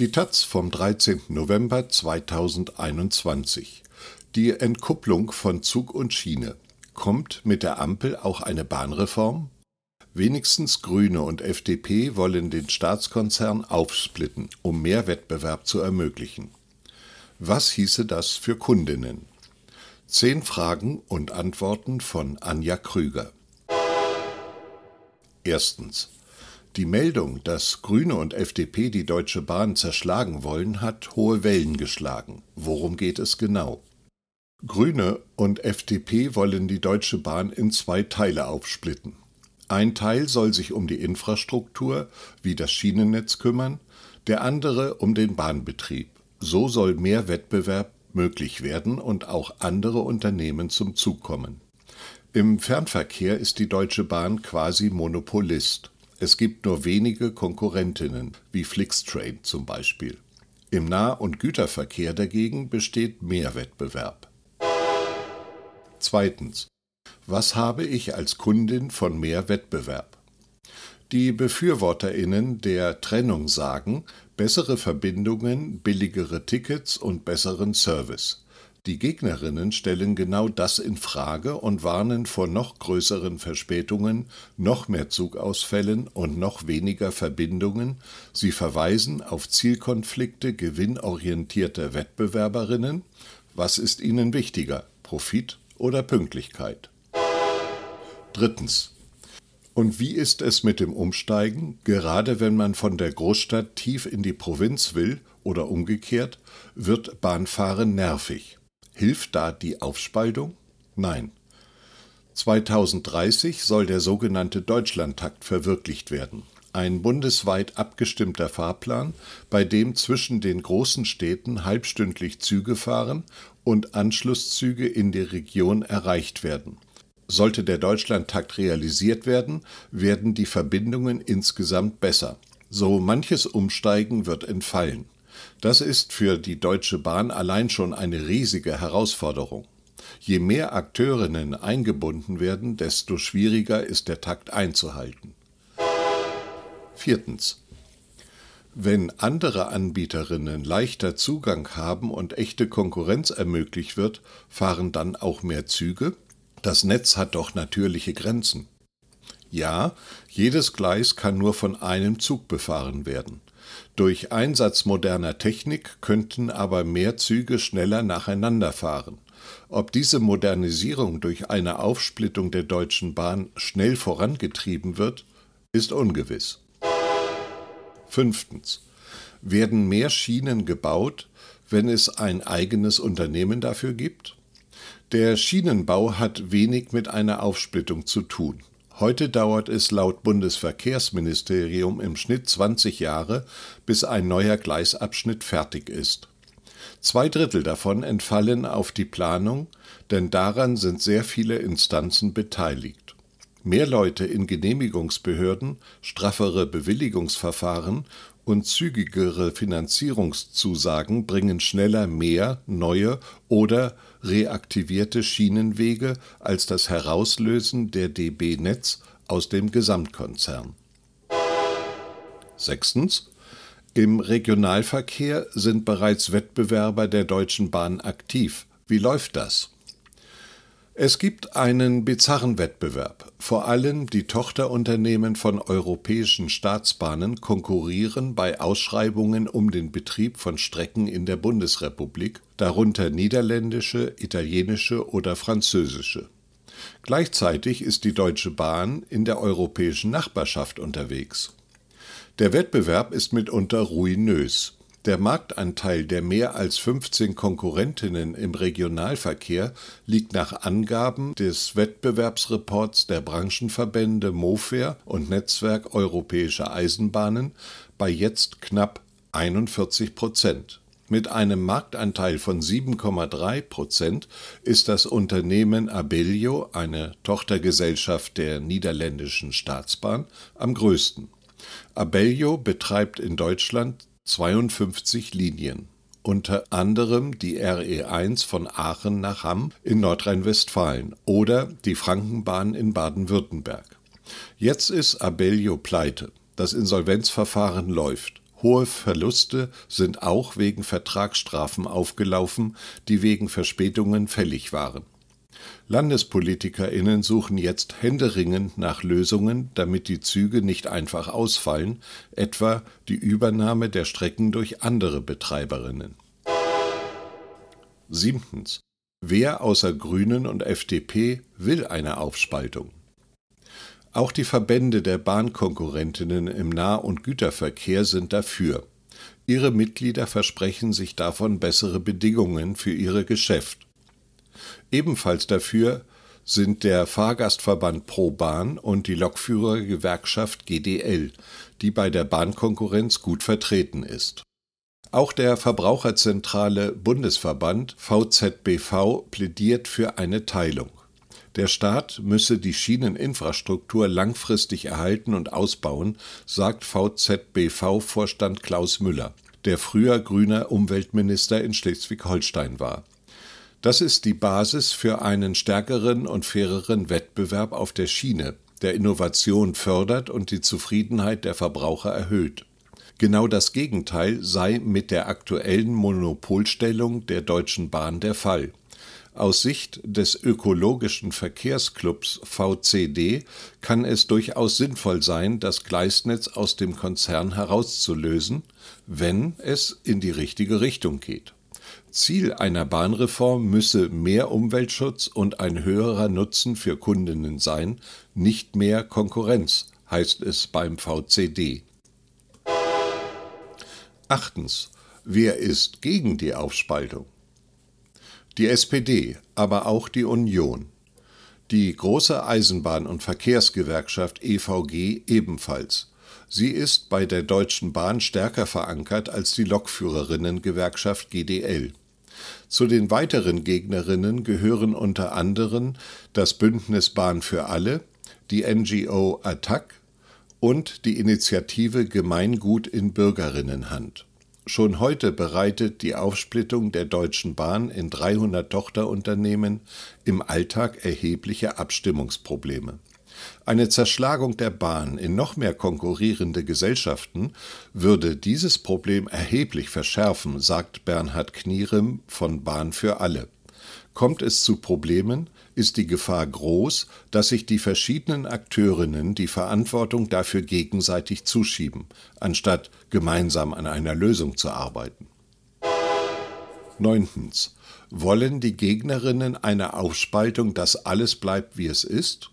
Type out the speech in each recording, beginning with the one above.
Die taz vom 13. November 2021. Die Entkupplung von Zug und Schiene. Kommt mit der Ampel auch eine Bahnreform? Wenigstens Grüne und FDP wollen den Staatskonzern aufsplitten, um mehr Wettbewerb zu ermöglichen. Was hieße das für Kundinnen? Zehn Fragen und Antworten von Anja Krüger. Erstens. Die Meldung, dass Grüne und FDP die Deutsche Bahn zerschlagen wollen, hat hohe Wellen geschlagen. Worum geht es genau? Grüne und FDP wollen die Deutsche Bahn in zwei Teile aufsplitten. Ein Teil soll sich um die Infrastruktur wie das Schienennetz kümmern, der andere um den Bahnbetrieb. So soll mehr Wettbewerb möglich werden und auch andere Unternehmen zum Zug kommen. Im Fernverkehr ist die Deutsche Bahn quasi Monopolist. Es gibt nur wenige Konkurrentinnen, wie Flixtrain zum Beispiel. Im Nah- und Güterverkehr dagegen besteht mehr Wettbewerb. Zweitens. Was habe ich als Kundin von mehr Wettbewerb? Die Befürworterinnen der Trennung sagen, bessere Verbindungen, billigere Tickets und besseren Service. Die Gegnerinnen stellen genau das in Frage und warnen vor noch größeren Verspätungen, noch mehr Zugausfällen und noch weniger Verbindungen. Sie verweisen auf Zielkonflikte gewinnorientierter Wettbewerberinnen. Was ist ihnen wichtiger, Profit oder Pünktlichkeit? Drittens. Und wie ist es mit dem Umsteigen, gerade wenn man von der Großstadt tief in die Provinz will oder umgekehrt, wird Bahnfahren nervig. Hilft da die Aufspaltung? Nein. 2030 soll der sogenannte Deutschlandtakt verwirklicht werden. Ein bundesweit abgestimmter Fahrplan, bei dem zwischen den großen Städten halbstündlich Züge fahren und Anschlusszüge in die Region erreicht werden. Sollte der Deutschlandtakt realisiert werden, werden die Verbindungen insgesamt besser. So manches Umsteigen wird entfallen. Das ist für die Deutsche Bahn allein schon eine riesige Herausforderung. Je mehr Akteurinnen eingebunden werden, desto schwieriger ist der Takt einzuhalten. Viertens. Wenn andere Anbieterinnen leichter Zugang haben und echte Konkurrenz ermöglicht wird, fahren dann auch mehr Züge? Das Netz hat doch natürliche Grenzen. Ja, jedes Gleis kann nur von einem Zug befahren werden. Durch Einsatz moderner Technik könnten aber mehr Züge schneller nacheinander fahren. Ob diese Modernisierung durch eine Aufsplittung der Deutschen Bahn schnell vorangetrieben wird, ist ungewiss. Fünftens. Werden mehr Schienen gebaut, wenn es ein eigenes Unternehmen dafür gibt? Der Schienenbau hat wenig mit einer Aufsplittung zu tun. Heute dauert es laut Bundesverkehrsministerium im Schnitt 20 Jahre, bis ein neuer Gleisabschnitt fertig ist. Zwei Drittel davon entfallen auf die Planung, denn daran sind sehr viele Instanzen beteiligt. Mehr Leute in Genehmigungsbehörden, straffere Bewilligungsverfahren und zügigere Finanzierungszusagen bringen schneller mehr neue oder reaktivierte Schienenwege als das Herauslösen der DB Netz aus dem Gesamtkonzern. Sechstens. Im Regionalverkehr sind bereits Wettbewerber der Deutschen Bahn aktiv. Wie läuft das? Es gibt einen bizarren Wettbewerb. Vor allem die Tochterunternehmen von europäischen Staatsbahnen konkurrieren bei Ausschreibungen um den Betrieb von Strecken in der Bundesrepublik, darunter niederländische, italienische oder französische. Gleichzeitig ist die Deutsche Bahn in der europäischen Nachbarschaft unterwegs. Der Wettbewerb ist mitunter ruinös. Der Marktanteil der mehr als 15 Konkurrentinnen im Regionalverkehr liegt nach Angaben des Wettbewerbsreports der Branchenverbände Mofair und Netzwerk Europäische Eisenbahnen bei jetzt knapp 41 Prozent. Mit einem Marktanteil von 7,3 Prozent ist das Unternehmen Abellio, eine Tochtergesellschaft der niederländischen Staatsbahn, am größten. Abellio betreibt in Deutschland 52 Linien, unter anderem die RE1 von Aachen nach Hamm in Nordrhein-Westfalen oder die Frankenbahn in Baden-Württemberg. Jetzt ist Abellio pleite. Das Insolvenzverfahren läuft. Hohe Verluste sind auch wegen Vertragsstrafen aufgelaufen, die wegen Verspätungen fällig waren. LandespolitikerInnen suchen jetzt händeringend nach Lösungen, damit die Züge nicht einfach ausfallen, etwa die Übernahme der Strecken durch andere Betreiberinnen. Siebtens. Wer außer Grünen und FDP will eine Aufspaltung? Auch die Verbände der Bahnkonkurrentinnen im Nah- und Güterverkehr sind dafür. Ihre Mitglieder versprechen sich davon bessere Bedingungen für ihr Geschäft. Ebenfalls dafür sind der Fahrgastverband Pro Bahn und die Lokführergewerkschaft GDL, die bei der Bahnkonkurrenz gut vertreten ist. Auch der Verbraucherzentrale Bundesverband VZBV plädiert für eine Teilung. Der Staat müsse die Schieneninfrastruktur langfristig erhalten und ausbauen, sagt VZBV-Vorstand Klaus Müller, der früher grüner Umweltminister in Schleswig-Holstein war. Das ist die Basis für einen stärkeren und faireren Wettbewerb auf der Schiene, der Innovation fördert und die Zufriedenheit der Verbraucher erhöht. Genau das Gegenteil sei mit der aktuellen Monopolstellung der Deutschen Bahn der Fall. Aus Sicht des ökologischen Verkehrsclubs VCD kann es durchaus sinnvoll sein, das Gleisnetz aus dem Konzern herauszulösen, wenn es in die richtige Richtung geht. Ziel einer Bahnreform müsse mehr Umweltschutz und ein höherer Nutzen für Kundinnen sein, nicht mehr Konkurrenz, heißt es beim VCD. Achtens. Wer ist gegen die Aufspaltung? Die SPD, aber auch die Union. Die große Eisenbahn- und Verkehrsgewerkschaft EVG ebenfalls. Sie ist bei der Deutschen Bahn stärker verankert als die Lokführerinnengewerkschaft GDL. Zu den weiteren Gegnerinnen gehören unter anderem das Bündnis Bahn für alle, die NGO Attac und die Initiative Gemeingut in Bürgerinnenhand. Schon heute bereitet die Aufsplittung der Deutschen Bahn in 300 Tochterunternehmen im Alltag erhebliche Abstimmungsprobleme. Eine Zerschlagung der Bahn in noch mehr konkurrierende Gesellschaften würde dieses Problem erheblich verschärfen, sagt Bernhard Knierem von Bahn für alle. Kommt es zu Problemen, ist die Gefahr groß, dass sich die verschiedenen Akteurinnen die Verantwortung dafür gegenseitig zuschieben, anstatt gemeinsam an einer Lösung zu arbeiten. Neuntens. Wollen die Gegnerinnen eine Aufspaltung, dass alles bleibt, wie es ist?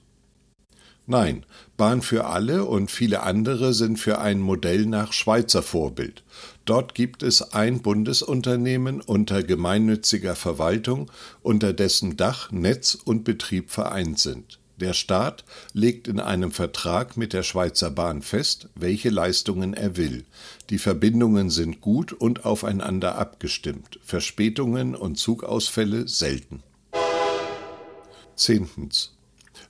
Nein, Bahn für alle und viele andere sind für ein Modell nach Schweizer Vorbild. Dort gibt es ein Bundesunternehmen unter gemeinnütziger Verwaltung, unter dessen Dach Netz und Betrieb vereint sind. Der Staat legt in einem Vertrag mit der Schweizer Bahn fest, welche Leistungen er will. Die Verbindungen sind gut und aufeinander abgestimmt, Verspätungen und Zugausfälle selten. Zehntens.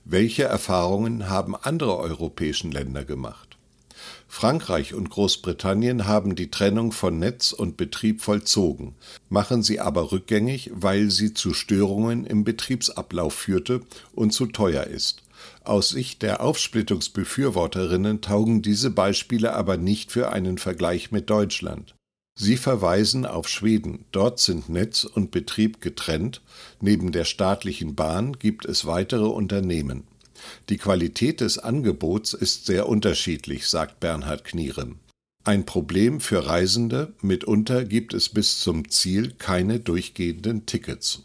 Welche Erfahrungen haben andere europäische Länder gemacht? Frankreich und Großbritannien haben die Trennung von Netz und Betrieb vollzogen, machen sie aber rückgängig, weil sie zu Störungen im Betriebsablauf führte und zu teuer ist. Aus Sicht der Aufsplittungsbefürworterinnen taugen diese Beispiele aber nicht für einen Vergleich mit Deutschland. Sie verweisen auf Schweden. Dort sind Netz und Betrieb getrennt. Neben der staatlichen Bahn gibt es weitere Unternehmen. Die Qualität des Angebots ist sehr unterschiedlich, sagt Bernhard Knierem. Ein Problem für Reisende, mitunter gibt es bis zum Ziel keine durchgehenden Tickets.